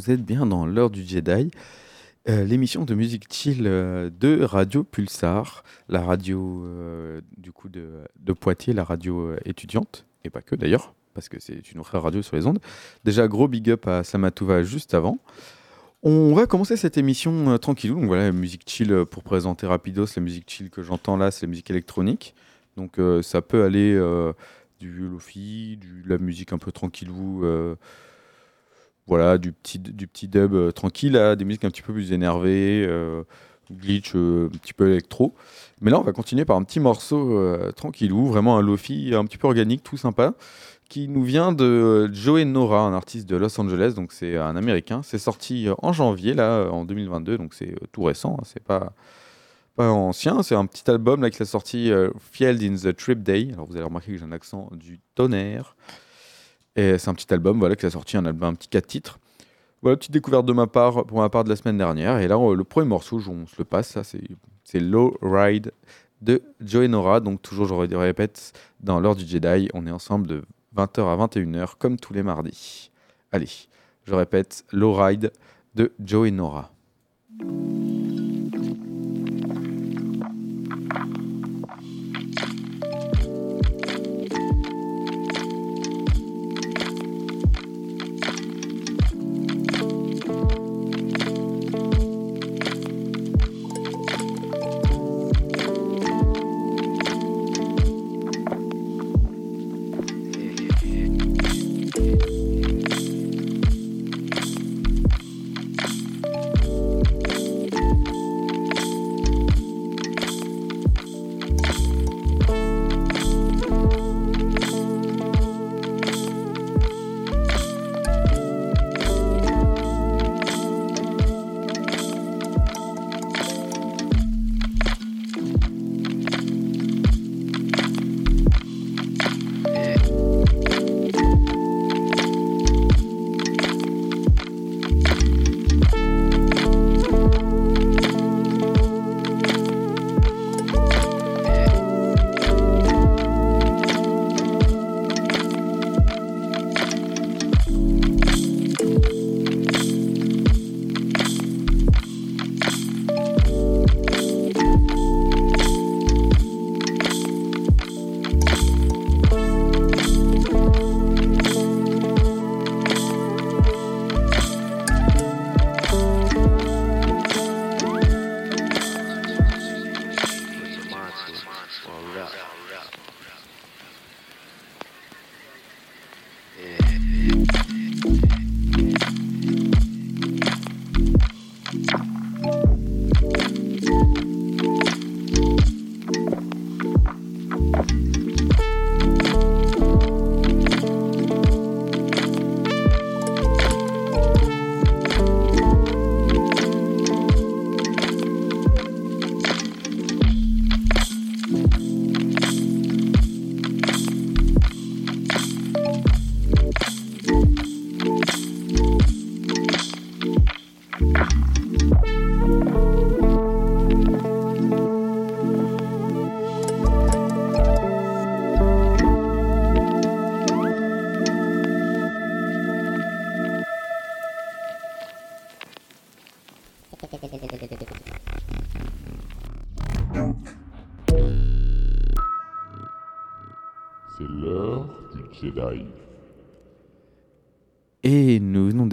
vous êtes bien dans l'heure du Jedi, euh, l'émission de musique chill euh, de Radio Pulsar, la radio euh, du coup de, Poitiers, la radio étudiante, et pas que d'ailleurs, parce que c'est une vraie radio sur les ondes. Déjà, gros big up à Samatouva juste avant. On va commencer cette émission tranquillou, donc voilà, musique chill pour présenter rapidos, la musique chill que j'entends là, c'est la musique électronique. Donc ça peut aller du lofi, de la musique un peu tranquillou, voilà, du petit, du petit dub euh, tranquille à des musiques un petit peu plus énervées, euh, glitch, euh, un petit peu électro. Mais là, on va continuer par un petit morceau tranquillou, vraiment un lofi un petit peu organique, tout sympa, qui nous vient de Joey Nora, un artiste de Los Angeles, donc c'est un américain. C'est sorti en janvier, là, en 2022, donc c'est tout récent, hein, c'est pas pas ancien, c'est un petit album là qu'il a sorti Field in the Trip Day. Alors vous allez remarquer que j'ai un accent du tonnerre. Et c'est un petit album voilà qu'il a sorti un album un petit 4 titres. Voilà, petite découverte de ma part pour ma part de la semaine dernière et là le premier morceau, on se le passe ça c'est Low Ride de Joey Nora. Donc toujours je ré- répète dans l'heure du Jedi, on est ensemble de 20h à 21h comme tous les mardis. Allez, je répète Low Ride de Joey Nora.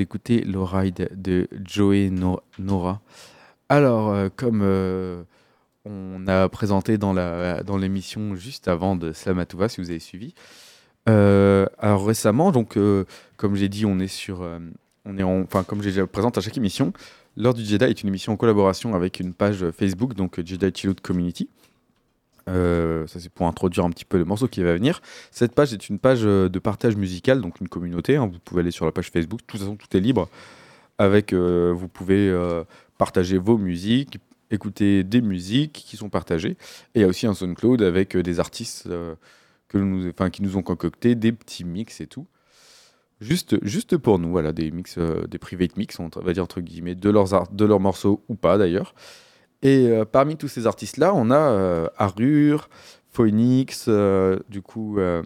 D'écouter le ride de Joey No- Nora. Alors, euh, comme euh, on a présenté dans la dans l'émission juste avant de Slamatouva, si vous avez suivi, euh, alors récemment, donc comme j'ai dit, on est sur, on est en- enfin comme je présente à chaque émission, l'heure du Jedi est une émission en collaboration avec une page Facebook, donc Jedi Chillout Community. Euh, ça c'est pour introduire un petit peu le morceau qui va venir. Cette page est une page euh, de partage musical, donc une communauté. hein. Vous pouvez aller sur la page Facebook. De toute façon, tout est libre. Avec, euh, vous pouvez partager vos musiques, écouter des musiques qui sont partagées. Et il y a aussi un SoundCloud avec des artistes qui nous ont concocté des petits mix et tout. Juste, juste pour nous, voilà, des mix, des private mix, on va dire entre guillemets, de leurs, de leurs morceaux ou pas d'ailleurs. Et euh, parmi tous ces artistes-là, on a euh, Arur, Phoenix, euh, du coup, euh,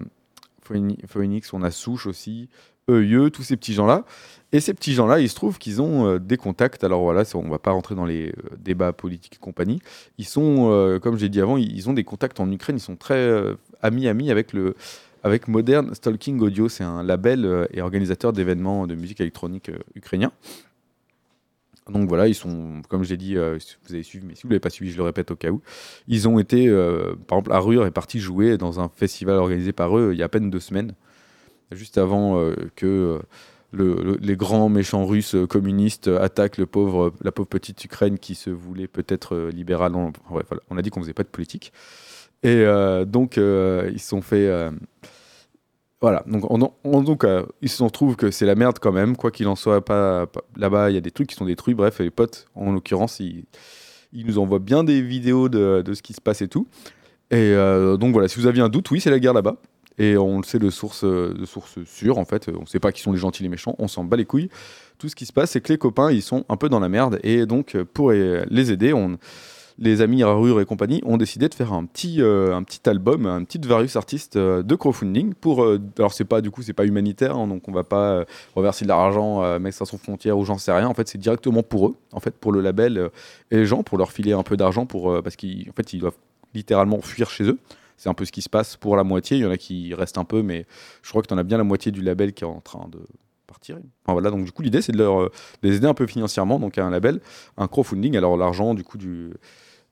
Phoeni- Phoenix, on a Souche aussi, EIE, tous ces petits gens-là. Et ces petits gens-là, il se trouve qu'ils ont des contacts. Alors voilà, on va pas rentrer dans les débats politiques et compagnie. Ils sont, comme j'ai dit avant, ils, ont des contacts en Ukraine. Ils sont très euh, amis amis avec avec Modern Stalking Audio. C'est un label et organisateur d'événements de musique électronique ukrainien. Donc voilà, ils sont, comme je l'ai dit, euh, vous avez suivi, mais si vous ne l'avez pas suivi, je le répète au cas où, ils ont été, euh, par exemple, Arur est parti jouer dans un festival organisé par eux euh, il y a à peine deux semaines, juste avant euh, que le- le- les grands méchants russes communistes attaquent le pauvre, la pauvre petite Ukraine qui se voulait peut-être libérale. On, a dit qu'on faisait pas de politique. Et donc, ils se sont fait. Voilà, donc, on, on- donc euh, se trouve que c'est la merde quand même, quoi qu'il en soit. Pas, Là-bas, il y a des trucs qui sont détruits. Bref, les potes, en l'occurrence, ils, nous envoient bien des vidéos de, ce qui se passe et tout. Et euh, donc voilà, si vous aviez un doute, oui, c'est la guerre là-bas. Et on le sait de source, euh, de source sûre, en fait. On ne sait pas qui sont les gentils, les méchants. On s'en bat les couilles. Tout ce qui se passe, c'est que les copains, ils sont un peu dans la merde. Et donc, euh, pour les aider, on, les amis Rarure et compagnie ont décidé de faire un petit, euh, un petit album, un petit Various Artist euh, de crowdfunding. Pour, euh, alors, c'est pas, du coup, c'est pas humanitaire, hein, donc on va pas euh, reverser de l'argent, mettre ça sans frontières ou j'en sais rien. En fait, c'est directement pour eux, en fait, pour le label et les gens, pour leur filer un peu d'argent, pour, parce qu'en fait, ils doivent littéralement fuir chez eux. C'est un peu ce qui se passe pour la moitié. Il y en a qui restent un peu, mais je crois que tu en as bien la moitié du label qui est en train de partir. Enfin, voilà, donc du coup, l'idée, c'est de, de les aider un peu financièrement. Donc, à un label, un crowdfunding. Alors, l'argent, du coup, du,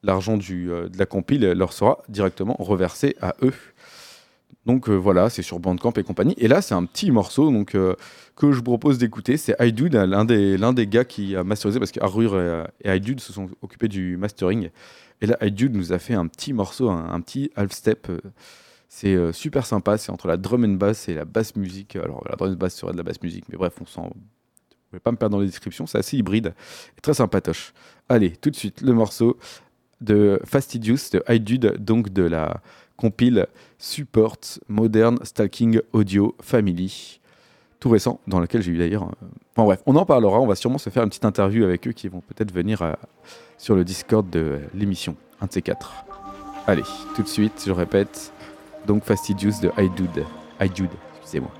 l'argent euh, de la compile leur sera directement reversé à eux. Donc euh, voilà, c'est sur Bandcamp et compagnie. Et là, c'est un petit morceau donc, euh, que je vous propose d'écouter. C'est iDude, l'un des, l'un des gars qui a masterisé, parce qu'Arur et, et iDude se sont occupés du mastering. Et là, iDude nous a fait un petit morceau, un, petit half-step. c'est super sympa, c'est entre la drum and bass et la basse musique. Alors, la drum and bass serait de la basse musique, mais bref, on. Je vais pas me perdre dans les descriptions, c'est assez hybride et très sympatoche. Allez, tout de suite, le morceau de Fastidious de iDude, donc de la compile Support Modern Stalking Audio Family, tout récent, dans lequel j'ai eu d'ailleurs. euh, Enfin bref, on en parlera, on va sûrement se faire une petite interview avec eux qui vont peut-être venir euh, sur le Discord de l'émission, un de ces quatre. Allez, tout de suite, je répète, donc Fastidious de iDude, iDude, excusez-moi.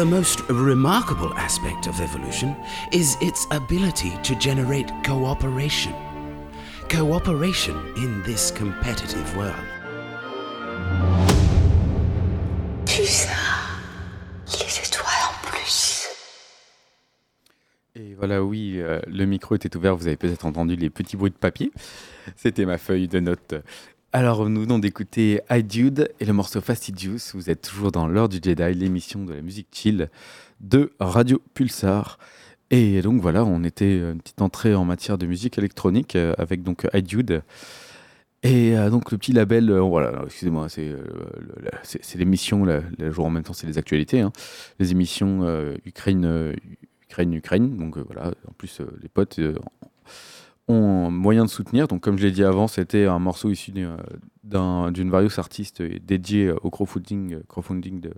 The most remarkable aspect of evolution is its ability to generate cooperation. Cooperation in this competitive world. Un, les étoiles en plus. Et voilà, oui, euh, le micro était ouvert, vous avez peut-être entendu les petits bruits de papier. C'était ma feuille de notes. Alors, nous venons d'écouter I et le morceau Fastidious. Vous êtes toujours dans l'heure du Jedi, l'émission de la musique chill de Radio Pulsar. Et donc voilà, on était une petite entrée en matière de musique électronique euh, avec donc I. Et euh, donc le petit label, euh, voilà, excusez-moi, c'est l'émission, le, jour en même temps c'est les actualités, hein. les émissions Ukraine, Ukraine, Ukraine. Donc voilà, en plus les potes euh, ont moyen de soutenir. Donc comme je l'ai dit avant, c'était un morceau issu d'un- d'un- d'une various artiste et dédié au crowdfunding, euh, crowdfunding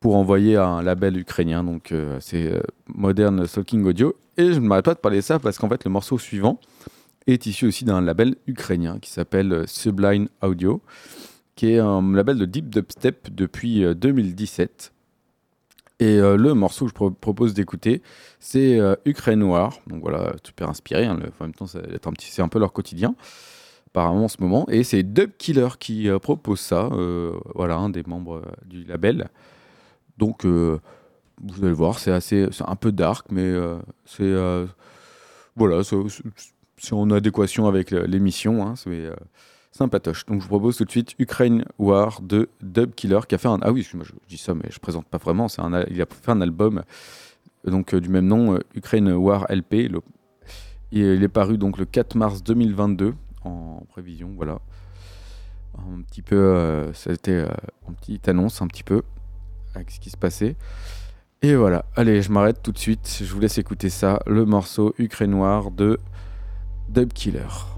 pour envoyer à un label ukrainien. Donc euh, c'est euh, Modern Talking Audio. Et je ne m'arrête pas de parler de ça parce qu'en fait le morceau suivant est issu aussi d'un label ukrainien qui s'appelle euh, Sublime Audio, qui est un label de deep dubstep depuis euh, 2017. Et euh, le morceau que je pro- propose d'écouter, c'est euh, Ukraine Noir. Donc voilà, super inspiré. hein, en même temps, c'est un peu leur quotidien, apparemment en ce moment. Et c'est Dub Killer qui euh, propose ça. voilà, un des membres du label. Donc, vous allez voir, c'est un peu dark, mais c'est voilà, c'est- en adéquation avec l'émission. Hein, c'est sympatoche. Donc, je vous propose tout de suite Ukraine War de Dub Killer qui a fait un. Ah oui, je, dis ça, mais je présente pas vraiment. C'est un, il a fait un album euh, donc euh, du même nom, euh, Ukraine War LP. Il est paru donc le 4 mars 2022 en prévision. Voilà, un petit peu. euh, C'était euh, une petite annonce un petit peu avec ce qui se passait. Et voilà, allez, je m'arrête tout de suite. Je vous laisse écouter ça, le morceau Ukraine Noir de Dub Killer.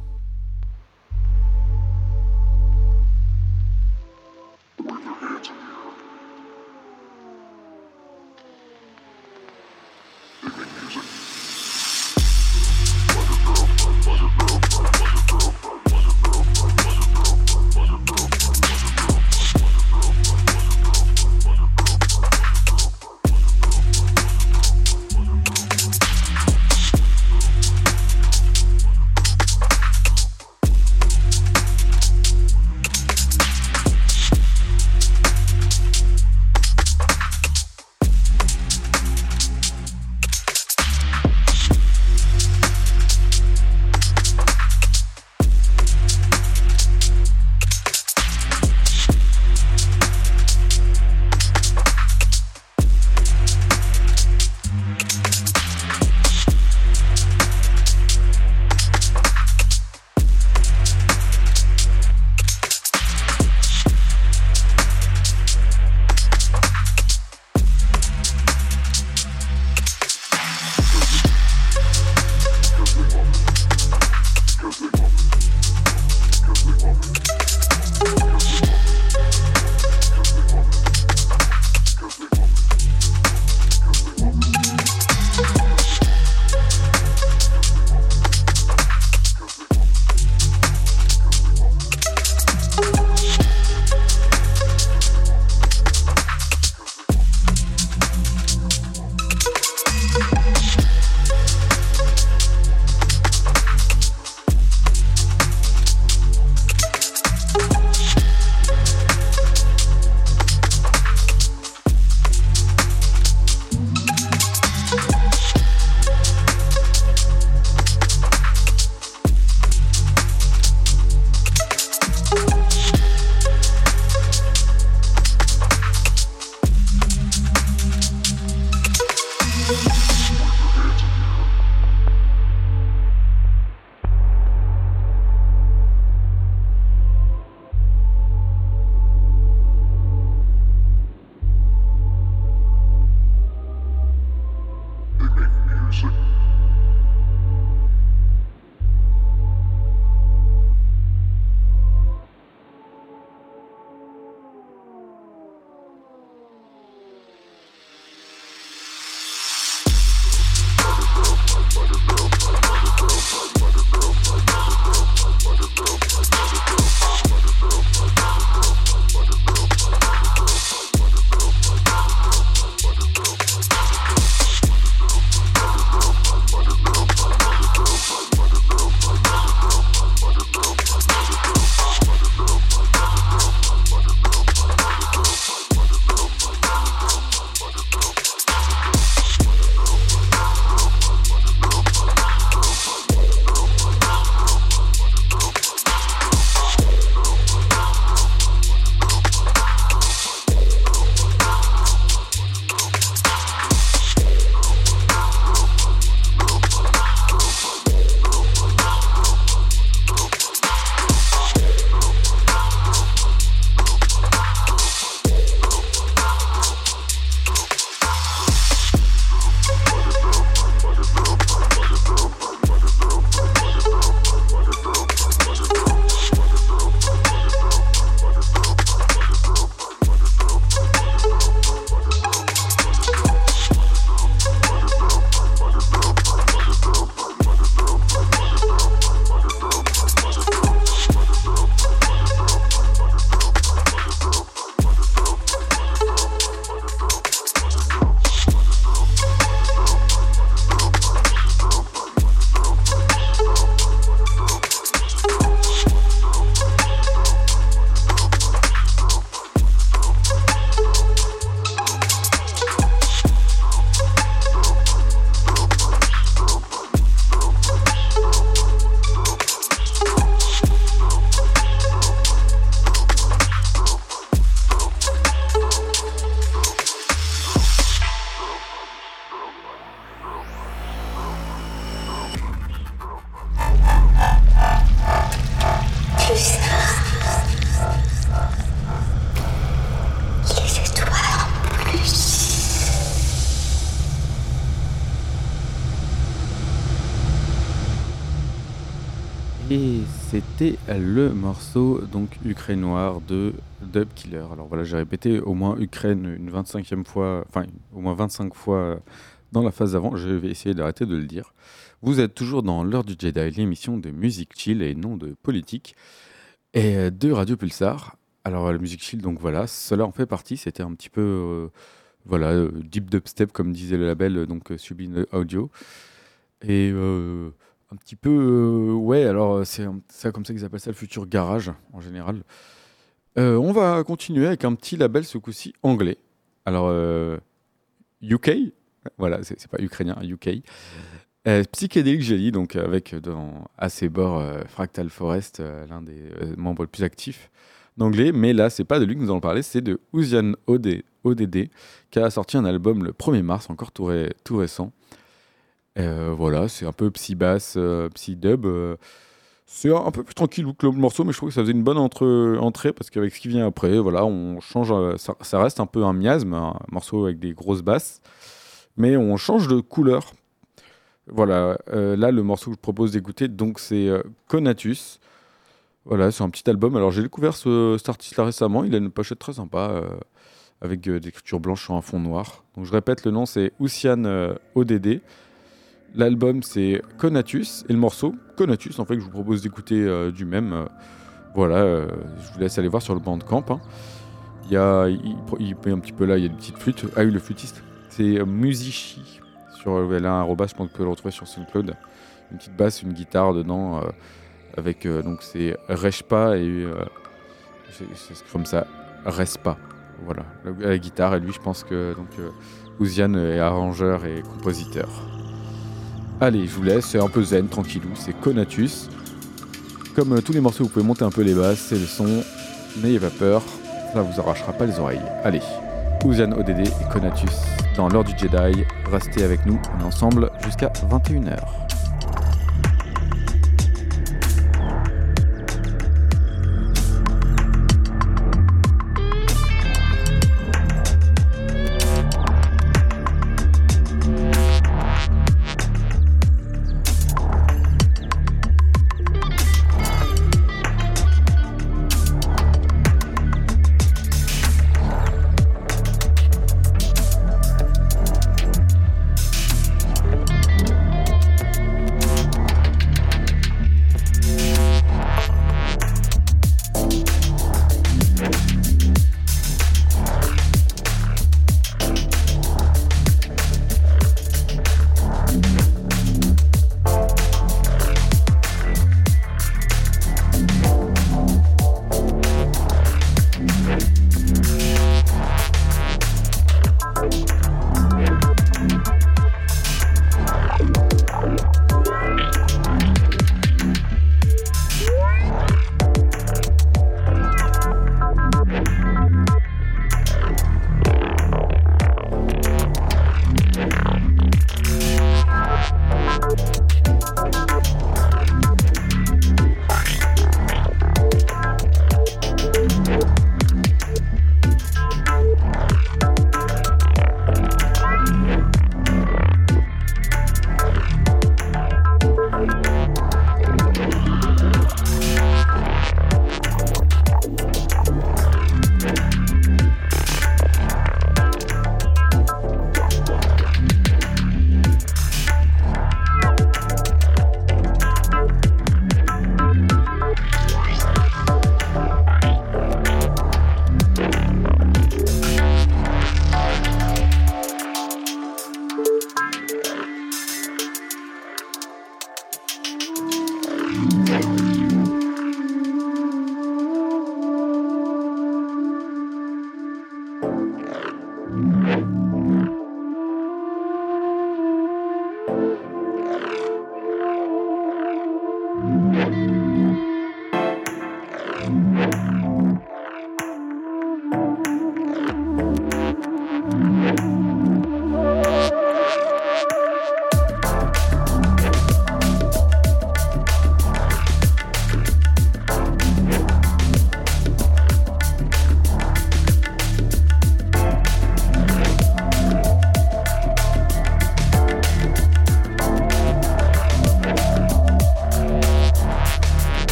Morceau donc Ukraine Noir de Dub Killer. Alors voilà, j'ai répété au moins Ukraine une 25e fois, enfin au moins 25 fois dans la phase d'avant. Je vais essayer d'arrêter de le dire. Vous êtes toujours dans l'heure du Jedi, l'émission de musique chill et non de politique, et de Radio Pulsar. Alors la musique chill, donc voilà, cela en fait partie. C'était un petit peu, euh, voilà, euh, deep dubstep comme disait le label, donc euh, Sublime Audio. Et euh, un petit peu, euh, ouais, alors c'est un- c'est comme ça qu'ils appellent ça le futur garage en général. Euh, on va continuer avec un petit label ce coup-ci anglais. Alors, euh, UK, voilà, c'est pas ukrainien, UK. Euh, Psychedelic Jelly, donc avec euh, dans, à ses bords euh, Fractal Forest, euh, l'un des euh, membres les plus actifs d'anglais. Mais là, c'est pas de lui que nous allons parler, c'est de Ouzian OD, ODD, qui a sorti un album le 1er mars, encore tout récent. Euh, voilà, c'est un peu psy-bass, euh, psy-dub. euh, c'est un peu plus tranquille que le morceau, mais je trouve que ça faisait une bonne entrée parce qu'avec ce qui vient après, voilà, on change. Ça, reste un peu un miasme, un morceau avec des grosses basses, mais on change de couleur. Voilà, là, le morceau que je propose d'écouter, donc c'est Conatus. Voilà, c'est un petit album. Alors, j'ai découvert ce, cet artiste-là récemment. Il a une pochette très sympa avec des écritures blanches sur un fond noir. Donc, je répète, le nom c'est Oussian ODD. L'album c'est Conatus et le morceau Conatus, en fait, que je vous propose d'écouter euh, du même. euh, voilà, euh, je vous laisse aller voir sur le bandcamp. Hein. Il y a, il, il un petit peu là, il y a des petites flûtes. Ah oui, le flûtiste, c'est Musichi. Sur, elle a un arrobas, je pense que vous pouvez le retrouver sur SoundCloud. Une petite basse, une guitare dedans, avec donc c'est Reshpa et c'est comme ça, Respa. Voilà, la, guitare et lui, je pense que donc Ouziane est arrangeur et compositeur. Allez, je vous laisse, c'est un peu zen, tranquillou, c'est Conatus. Comme euh, tous les morceaux, vous pouvez monter un peu les basses, c'est le son, n'ayez pas peur, ça vous arrachera pas les oreilles. Allez, Ouziane ODD et Conatus dans l'heure du Jedi, restez avec nous, on est ensemble jusqu'à 21h.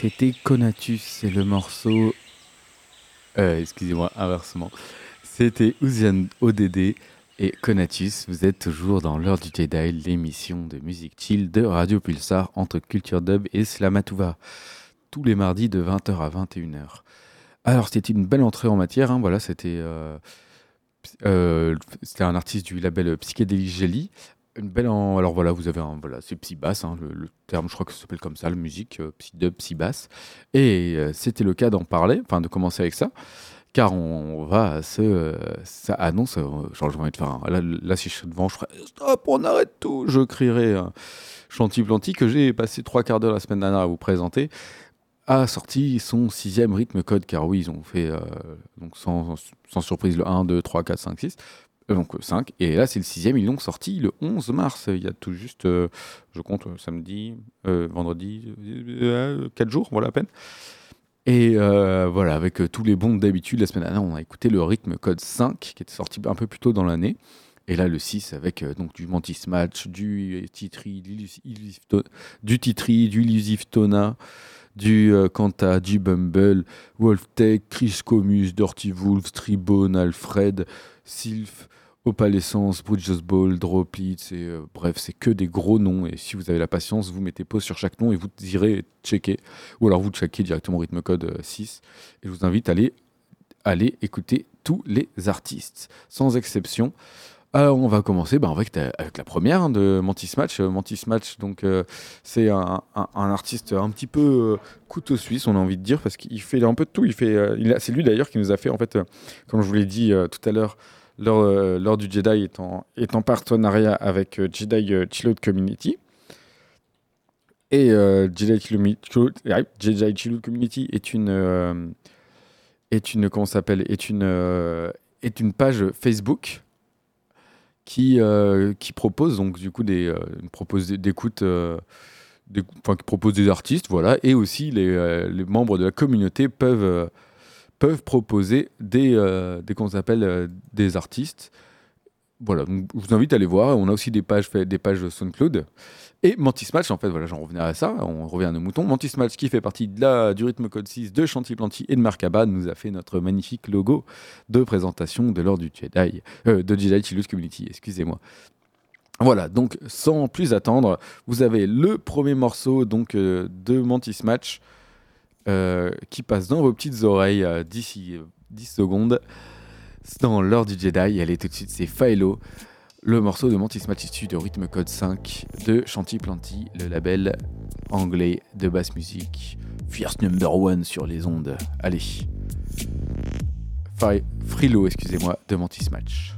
C'était Conatus, c'est le morceau. Euh, excusez-moi, inversement. C'était Ouzian ODD et Conatus. Vous êtes toujours dans l'heure du Jedi, l'émission de musique chill de Radio Pulsar entre Culture Dub et Slamatouva. Tous les mardis de 20h à 21h. Alors, c'était une belle entrée en matière. hein, voilà, c'était. euh, euh, c'était un artiste du label Psychedelic Jelly. Une belle Alors voilà, vous avez un. Voilà, c'est psy basse, hein, le, terme, je crois que ça s'appelle comme ça, la musique, euh, psy dub, psy basse. Et euh, c'était le cas d'en parler, enfin de commencer avec ça, car on va se. euh, ça annonce. euh, genre, j'ai envie de faire. un- là, si je suis devant, je ferai stop, on arrête tout. Je crierai Chanty que j'ai passé trois quarts d'heure la semaine dernière à vous présenter a sorti son sixième rythme code, car oui, ils ont fait, donc sans, surprise, le 1, 2, 3, 4, 5, 6, euh, donc 5, et là c'est le sixième, ils l'ont sorti le 11 mars, il y a tout juste, euh, je compte, euh, samedi, euh, vendredi, 4 jours, voilà à peine. Et euh, voilà, avec euh, tous les bons d'habitude, la semaine dernière, on a écouté le rythme code 5, qui était sorti un peu plus tôt dans l'année, et là le 6 avec euh, donc du Mantis Match, du Titri, du Titri, du Illusive Tona, du euh, Kanta, du Bumble, Wolftech, Chris Comus, Dirty Wolf, Tribone, Alfred, Sylph, Opalescence, Bridges Ball, Droplitz, et euh, bref, c'est que des gros noms. Et si vous avez la patience, vous mettez pause sur chaque nom et vous irez checker. Ou alors vous checkez directement rythme code euh, 6. Et je vous invite à aller, aller écouter tous les artistes, sans exception. Alors on va commencer bah, avec, ta- avec la première hein, de Mantis Match. Euh, Mantis Match, donc euh, c'est un, artiste un petit peu euh, couteau suisse, on a envie de dire, parce qu'il fait un peu de tout. Euh, c'est lui d'ailleurs qui nous a fait, en fait, euh, comme je vous l'ai dit euh, tout à l'heure, l'heure, euh, du Jedi est en, est en partenariat avec euh, Jedi euh, Chillout Community. Et euh, Jedi, Chillout- ouais, Jedi Chillout Community est une, euh, est une, comment s'appelle, est une, euh, est une page Facebook qui, euh, qui propose donc du coup des, euh, propose d'écoute. euh, enfin, qui propose des artistes, voilà, et aussi les, euh, les membres de la communauté peuvent, euh, peuvent proposer des, euh, ça s'appelle, euh, des artistes. Voilà, je vous invite à aller voir. On a aussi des pages, des pages SoundCloud. Et Mantis Match, en fait, voilà, j'en revenais à ça, on revient à nos moutons. Mantis Match, qui fait partie de la, du rythme code 6 de Chanty Planty et de Merkaba, nous a fait notre magnifique logo de présentation de l'ordre du Jedi, euh, de Jedi Chillus Community, excusez-moi. Voilà, donc sans plus attendre, vous avez le premier morceau donc euh, de Mantis Match euh, qui passe dans vos petites oreilles euh, d'ici euh, 10 secondes. C'est dans l'heure du Jedi, elle est tout de suite, c'est Philo, le morceau de Mantis Match issu de Rhythm Code 5 de Chanty Planty, le label anglais de basse musique. Fierce number one sur les ondes. Allez. Frilo, excusez-moi, de Mantis Match.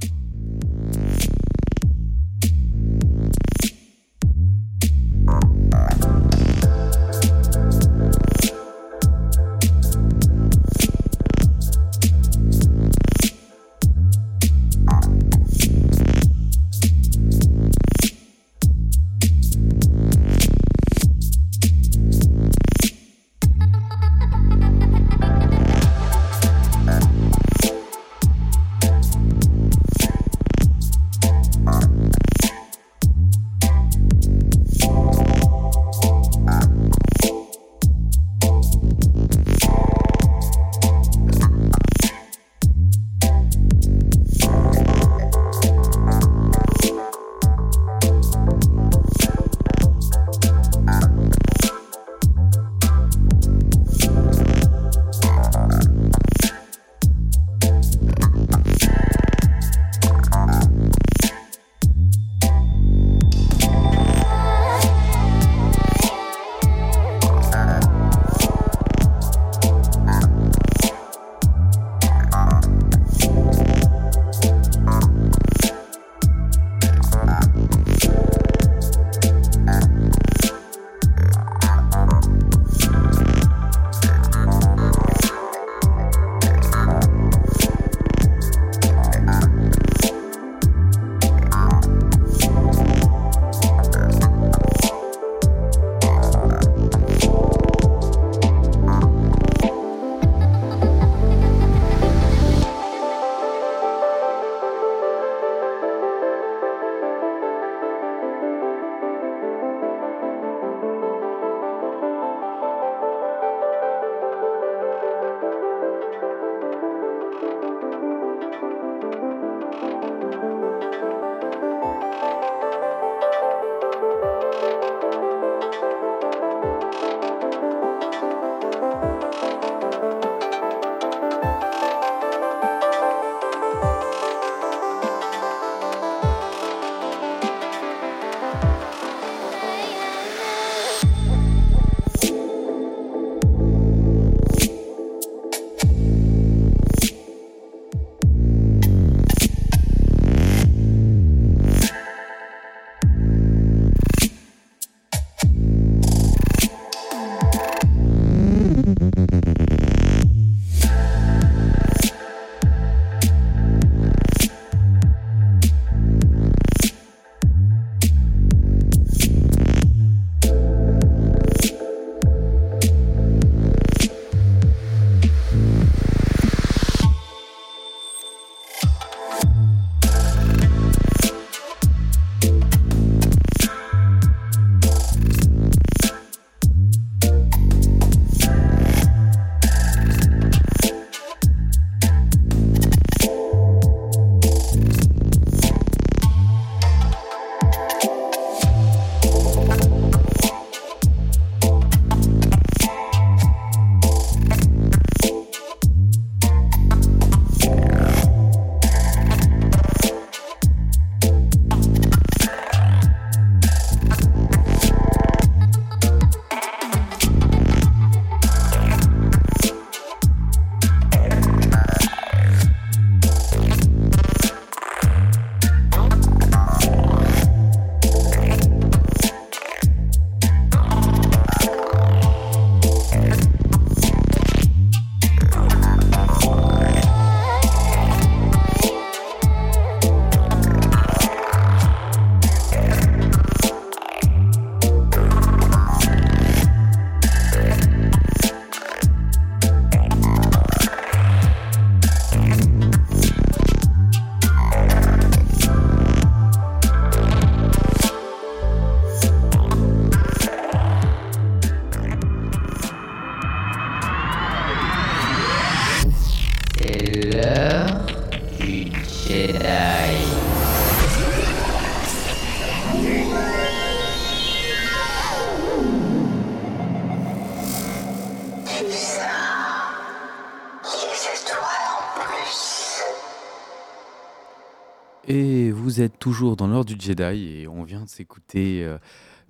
Toujours dans l'ordre du Jedi et on vient de s'écouter euh,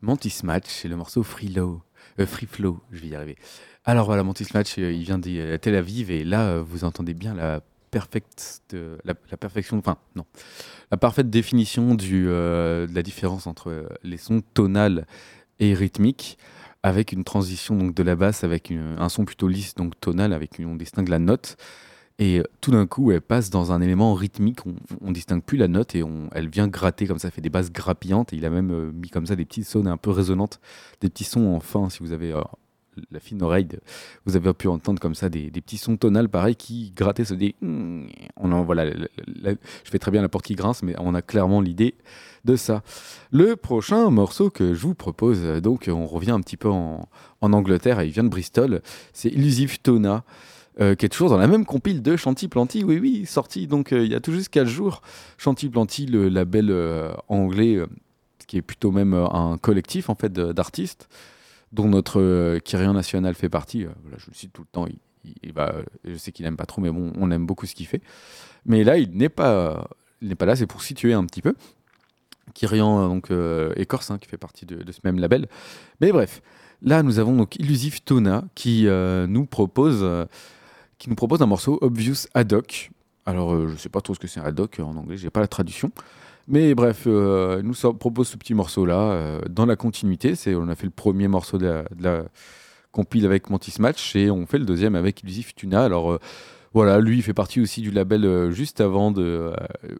Mantis Match et le morceau Free, Low, euh, Free Flow, je vais y arriver. Alors voilà, Mantis Match, euh, il vient de Tel Aviv et là, euh, vous entendez bien la, perfection, enfin non, la parfaite définition du, de la différence entre les sons tonales et rythmiques avec une transition donc de la basse avec un son plutôt lisse donc tonal avec une, on distingue la note et euh, tout d'un coup elle passe dans un élément rythmique. On, on distingue plus la note et elle vient gratter comme ça fait des basses grappillantes. Et il a même euh, mis comme ça des petites sonnes un peu résonantes des petits sons en fin si vous avez euh, la fine oreille vous avez pu entendre comme ça des, petits sons tonales pareil qui grattaient se dit on en voilà je fais très bien la porte qui grince mais on a clairement l'idée de ça. Le prochain morceau que je vous propose donc on revient un petit peu en, en Angleterre et il vient de Bristol c'est Illusive Tona euh, qui est toujours dans la même compile de Chanty Planty, oui, oui, sorti donc euh, il y a tout juste 4 jours. Chanty Planty, le label euh, anglais, euh, qui est plutôt même un collectif en fait d'artistes, dont notre Kyrian National fait partie. Voilà, je le cite tout le temps, je sais qu'il n'aime pas trop, mais bon, on aime beaucoup ce qu'il fait. Mais là, il n'est pas, il pas là, c'est pour situer un petit peu. Kyrian, donc écorce, hein, qui fait partie de, ce même label. Mais bref, là, nous avons donc Illusive Tona qui nous propose. Euh, qui nous propose un morceau Obvious Ad hoc. Alors, euh, je sais pas trop ce que c'est un ad hoc en anglais, j'ai pas la traduction. Mais bref, euh, nous propose ce petit morceau-là euh, dans la continuité. C'est, on a fait le premier morceau de la, de compile avec Mantis Match et on fait le deuxième avec Illusive Tuna. Alors, euh, voilà, lui, il fait partie aussi du label euh, juste avant de, euh,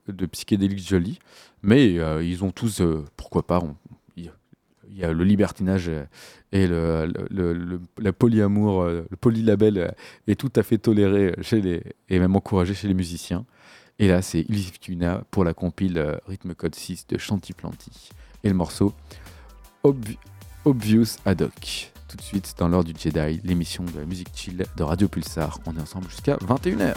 de Psychedelic Jolie. Mais euh, ils ont tous, euh, pourquoi pas, il y a le libertinage euh, et le, polyamour, euh, le polylabel euh, est tout à fait toléré chez les, et même encouragé chez les musiciens. Et là, c'est Illusive Tuna pour la compile euh, Rhythm Code 6 de Chanty Planty. Et le morceau Obvi- Obvious Ad hoc. Tout de suite dans l'heure du Jedi, l'émission de la musique chill de Radio Pulsar. On est ensemble jusqu'à 21h.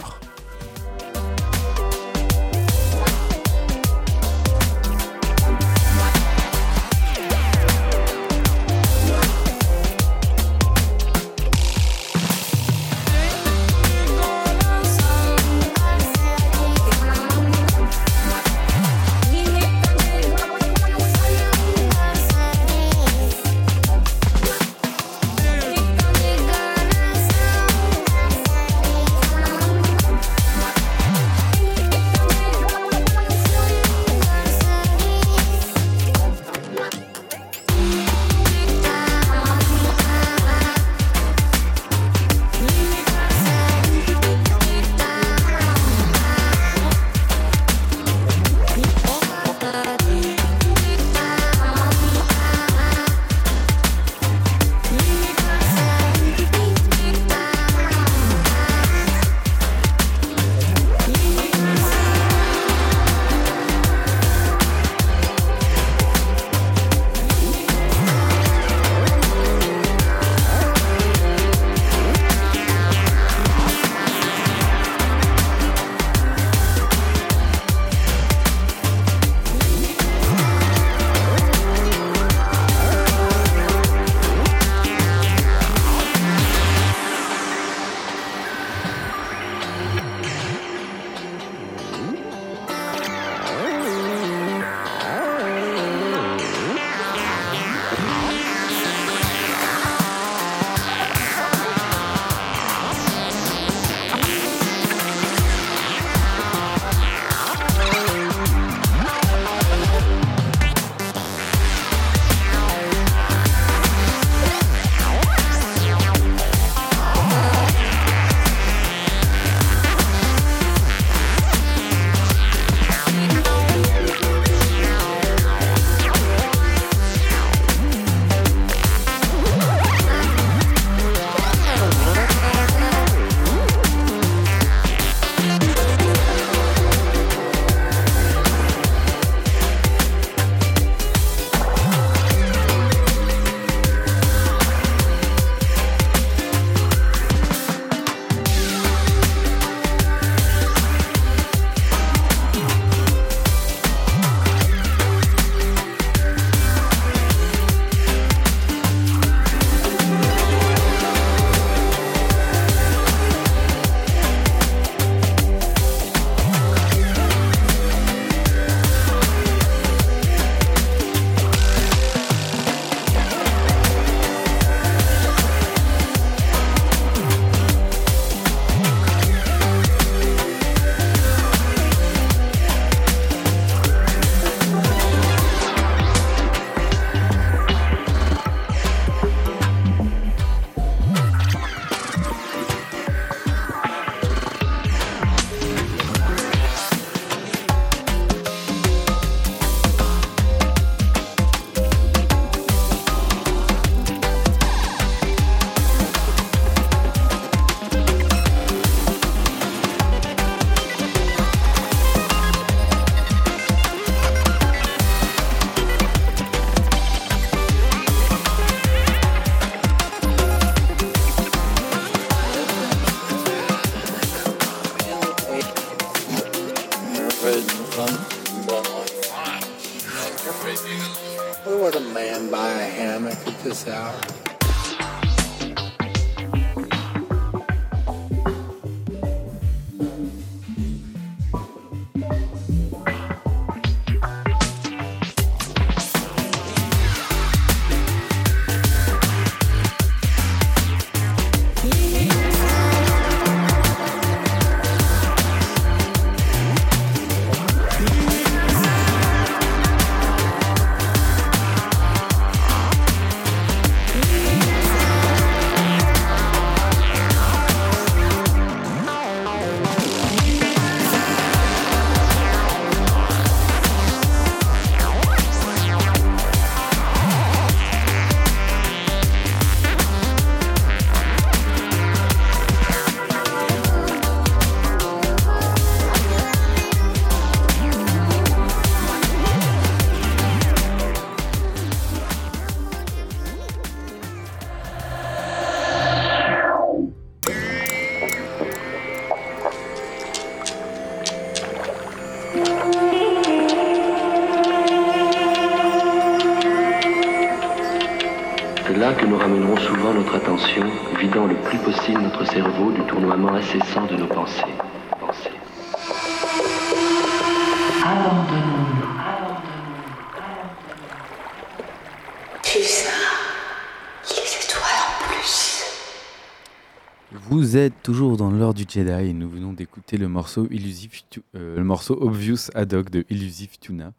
Jedi et nous venons d'écouter le morceau Illusive euh, le morceau Obvious Ad hoc de Illusive Tuna.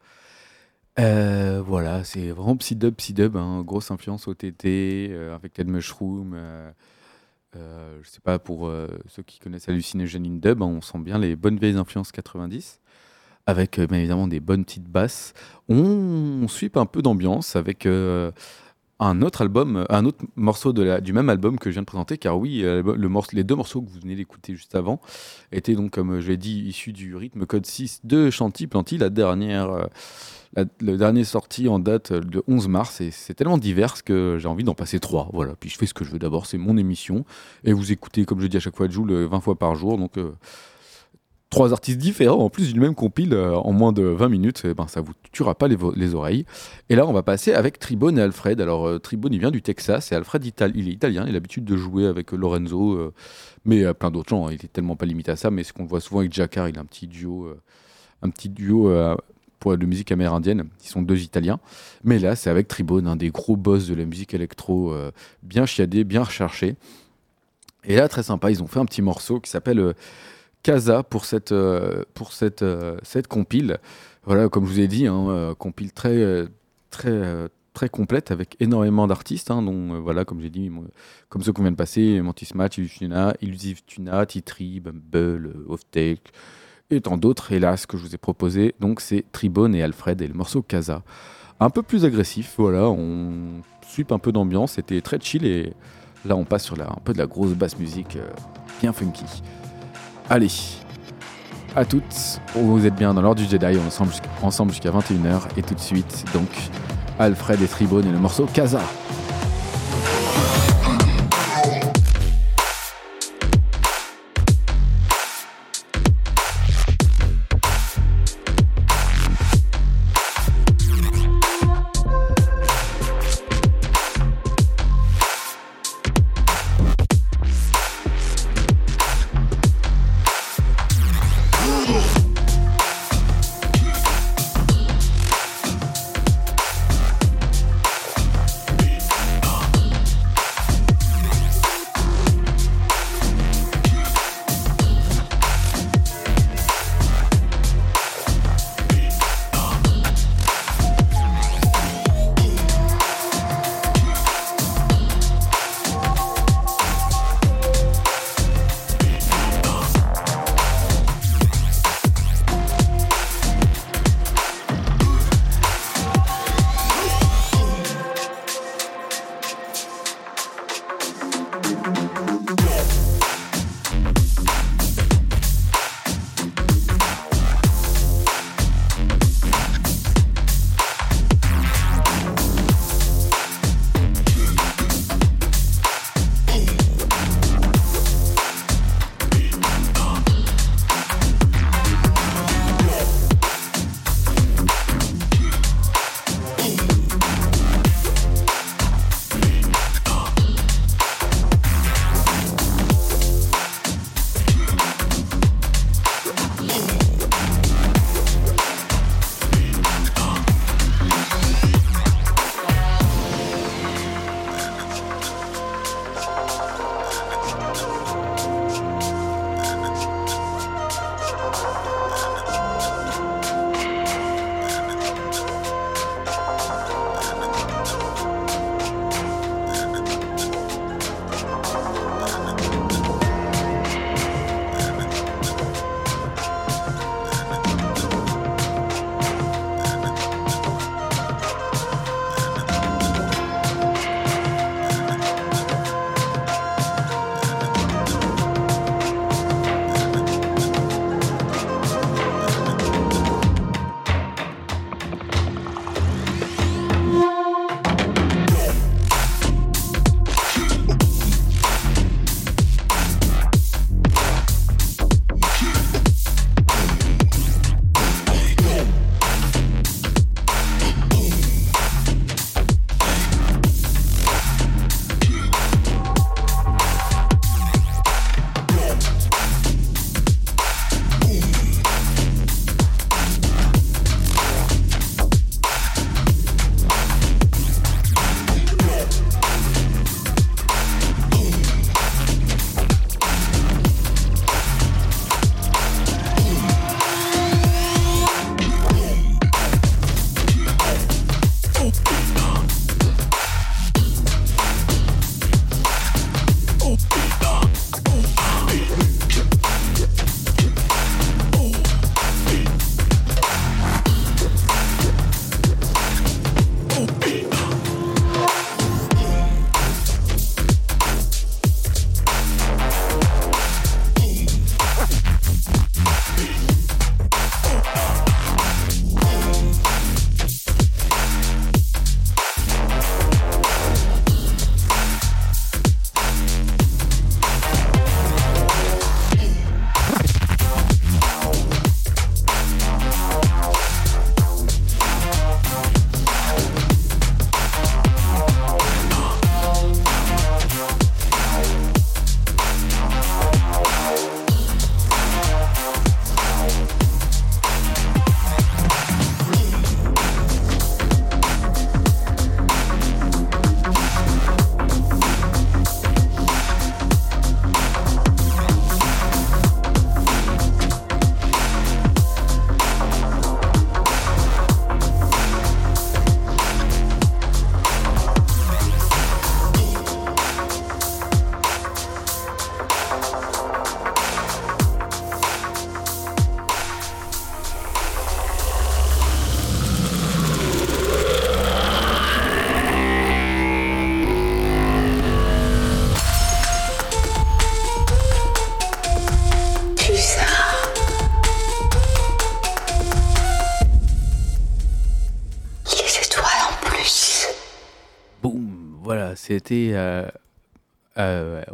Euh, voilà, c'est vraiment psy-dub, psy-dub, hein, grosse influence OTT euh, avec Ted Mushroom. Je sais pas, pour ceux qui connaissent Hallucination in Dub, hein, on sent bien les bonnes vieilles influences 90 avec bien évidemment des bonnes petites basses. On, on sweep un peu d'ambiance avec un autre album, un autre morceau du même album que je viens de présenter, car oui, euh, le morceau, les deux morceaux que vous venez d'écouter juste avant étaient donc, comme je l'ai dit, issus du rythme code 6 de Chanty Planty, la dernière, euh, la- le dernier en date euh, de 11 mars, et c'est tellement divers que j'ai envie d'en passer trois. Voilà, puis je fais ce que je veux d'abord, c'est mon émission, et vous écoutez, comme je dis à chaque fois, Joule 20 fois par jour, donc. euh, Trois artistes différents en plus d'une même compile euh, en moins de 20 minutes, eh ben, ça vous tuera pas les, oreilles. Et là, on va passer avec Tribone et Alfred. Alors, euh, Tribone, il vient du Texas et Alfred, il est italien. Il a l'habitude de jouer avec euh, Lorenzo, euh, mais plein d'autres gens. hein. Il est tellement pas limité à ça, mais ce qu'on voit souvent avec Jacquard, il a un petit duo, un petit duo de musique amérindienne. Ils sont deux Italiens. Mais là, c'est avec Tribone, un des gros boss de la musique électro, bien chiadé, bien recherché. Et là, très sympa, ils ont fait un petit morceau qui s'appelle Casa pour cette, euh, pour cette, euh, cette compile. Voilà, comme je vous ai dit, hein, euh, compile très, très, très complète avec énormément d'artistes, hein, dont, voilà, comme j'ai dit, comme ceux qu'on vient de passer, Mantis Match, Illusive Tuna, Titri, Bumble, Offtake, et tant d'autres. Ce que je vous ai proposé, donc, c'est Tribone et Alfred et le morceau Casa. Un peu plus agressif, voilà, on sweep un peu d'ambiance, c'était très chill et là, on passe sur un peu de la grosse basse musique bien funky. Allez, à toutes, vous êtes bien dans l'heure du Jedi, on est ensemble jusqu'à, ensemble jusqu'à 21h, et tout de suite, donc, Alfred et Tribone et le morceau Casa.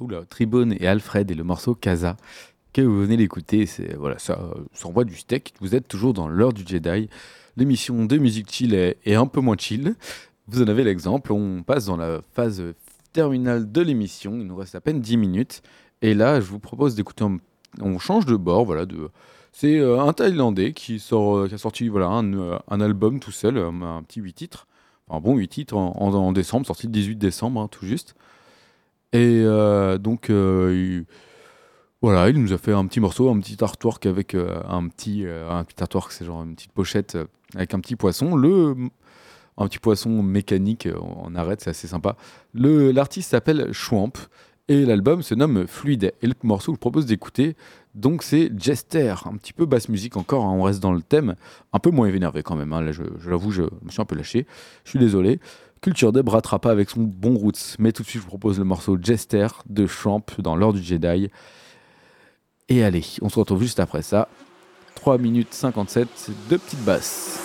Oula, Tribone et Alfred et le morceau Casa que vous venez d'écouter. C'est voilà, ça, euh, ça envoie du steak. Vous êtes toujours dans l'heure du Jedi. L'émission de musique chill est, un peu moins chill. Vous en avez l'exemple. On passe dans la phase terminale de l'émission. Il nous reste à peine 10 minutes. Et là, je vous propose d'écouter. un- On change de bord. Voilà, c'est euh, un Thaïlandais qui, sort, euh, a sorti voilà, un, euh, album tout seul, euh, un petit 8 titres. Un bon 8 titres en décembre, sorti le 18 décembre, hein, tout juste. Et euh, donc, euh, il, voilà, il nous a fait un petit morceau, un petit artwork avec euh, un petit, un petit artwork, c'est genre une petite pochette avec un petit poisson. Le, un petit poisson mécanique en arrête, c'est assez sympa. L'artiste s'appelle Schwamp et l'album se nomme Fluide. Et le morceau que je propose d'écouter, donc c'est Jester, un petit peu basse musique encore, hein, on reste dans le thème, un peu moins énervé quand même. hein, là, je l'avoue, je me suis un peu lâché. Je suis désolé. Culture Dub ratera pas avec son bon roots, mais tout de suite je vous propose le morceau Jester de Champ dans l'ordre du Jedi. Et allez, on se retrouve juste après ça. 3 minutes 57, deux petites basses.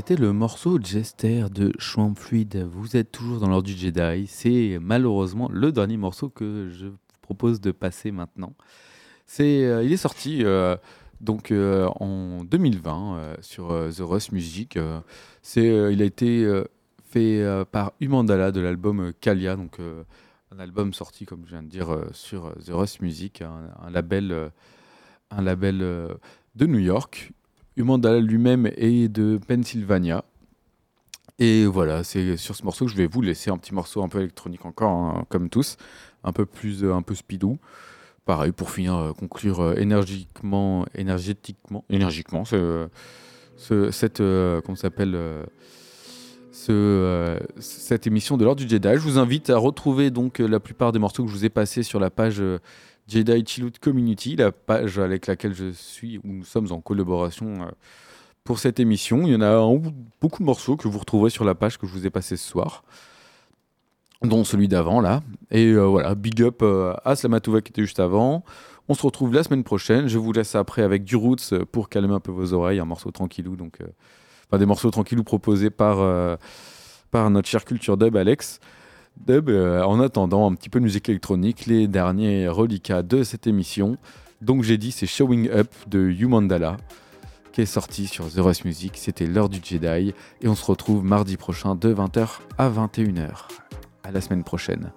C'était le morceau Jester de Schwamp Fluid. Vous êtes toujours dans l'ordre du Jedi. C'est malheureusement le dernier morceau que je vous propose de passer maintenant. C'est, euh, il est sorti euh, donc euh, en 2020 euh, sur The Rust Music. C'est, il a été fait par Umandala de l'album Kalia, donc un album sorti comme je viens de dire sur The Rust Music, un, label, un label de New York. Umandala lui-même est de Pennsylvania. Et voilà, c'est sur ce morceau que je vais vous laisser un petit morceau un peu électronique encore, hein, comme tous, un peu plus, euh, un peu speedou. Pareil, pour finir, euh, conclure euh, énergiquement, énergétiquement, énergiquement, ce, ce- cette, comment s'appelle, ce, cette émission de l'ordre du Jedi. Je vous invite à retrouver donc la plupart des morceaux que je vous ai passés sur la page Jedi Chillout Community, la page avec laquelle je suis, où nous sommes en collaboration euh, pour cette émission. Il y en a beaucoup de morceaux que vous retrouverez sur la page que je vous ai passé ce soir, dont celui d'avant là. Et euh, voilà, big up euh, à Slamatouva qui était juste avant. On se retrouve la semaine prochaine. Je vous laisse après avec du Roots pour calmer un peu vos oreilles, un morceau tranquillou. Donc, enfin, des morceaux tranquillou proposés par, par notre cher Culture Dub Alex. Euh, en attendant un petit peu de musique électronique, les derniers reliquats de cette émission. Donc j'ai dit c'est Showing Up de Humandala qui est sorti sur The Rest Music. C'était l'heure du Jedi et on se retrouve mardi prochain de 20h à 21h. À la semaine prochaine.